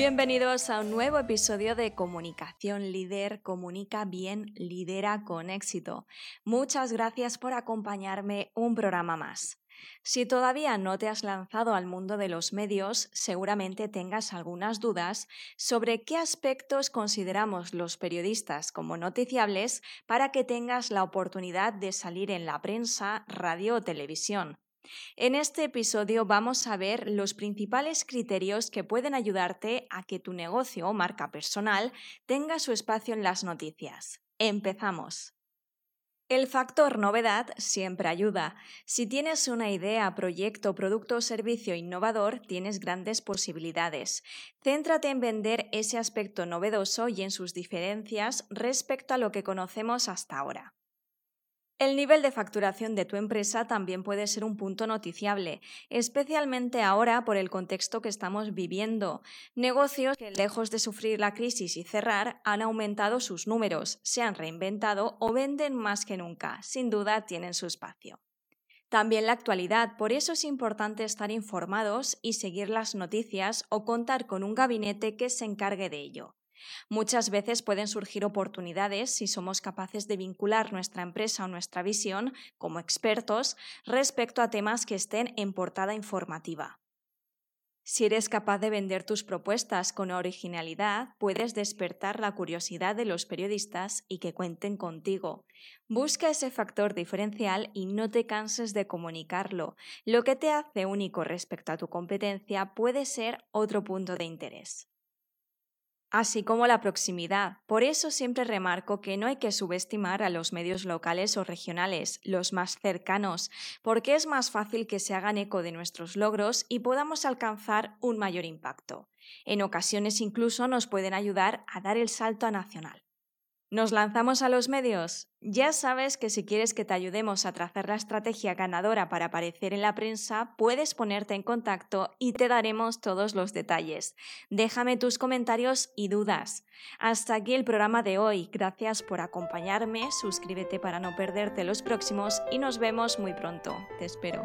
Bienvenidos a un nuevo episodio de Comunicación Líder, Comunica bien, lidera con éxito. Muchas gracias por acompañarme un programa más. Si todavía no te has lanzado al mundo de los medios, seguramente tengas algunas dudas sobre qué aspectos consideramos los periodistas como noticiables para que tengas la oportunidad de salir en la prensa, radio o televisión. En este episodio vamos a ver los principales criterios que pueden ayudarte a que tu negocio o marca personal tenga su espacio en las noticias. Empezamos. El factor novedad siempre ayuda. Si tienes una idea, proyecto, producto o servicio innovador, tienes grandes posibilidades. Céntrate en vender ese aspecto novedoso y en sus diferencias respecto a lo que conocemos hasta ahora. El nivel de facturación de tu empresa también puede ser un punto noticiable, especialmente ahora por el contexto que estamos viviendo. Negocios que, lejos de sufrir la crisis y cerrar, han aumentado sus números, se han reinventado o venden más que nunca. Sin duda tienen su espacio. También la actualidad, por eso es importante estar informados y seguir las noticias o contar con un gabinete que se encargue de ello. Muchas veces pueden surgir oportunidades si somos capaces de vincular nuestra empresa o nuestra visión como expertos respecto a temas que estén en portada informativa. Si eres capaz de vender tus propuestas con originalidad, puedes despertar la curiosidad de los periodistas y que cuenten contigo. Busca ese factor diferencial y no te canses de comunicarlo. Lo que te hace único respecto a tu competencia puede ser otro punto de interés así como la proximidad. Por eso siempre remarco que no hay que subestimar a los medios locales o regionales, los más cercanos, porque es más fácil que se hagan eco de nuestros logros y podamos alcanzar un mayor impacto. En ocasiones incluso nos pueden ayudar a dar el salto a nacional. ¿Nos lanzamos a los medios? Ya sabes que si quieres que te ayudemos a trazar la estrategia ganadora para aparecer en la prensa, puedes ponerte en contacto y te daremos todos los detalles. Déjame tus comentarios y dudas. Hasta aquí el programa de hoy. Gracias por acompañarme, suscríbete para no perderte los próximos y nos vemos muy pronto. Te espero.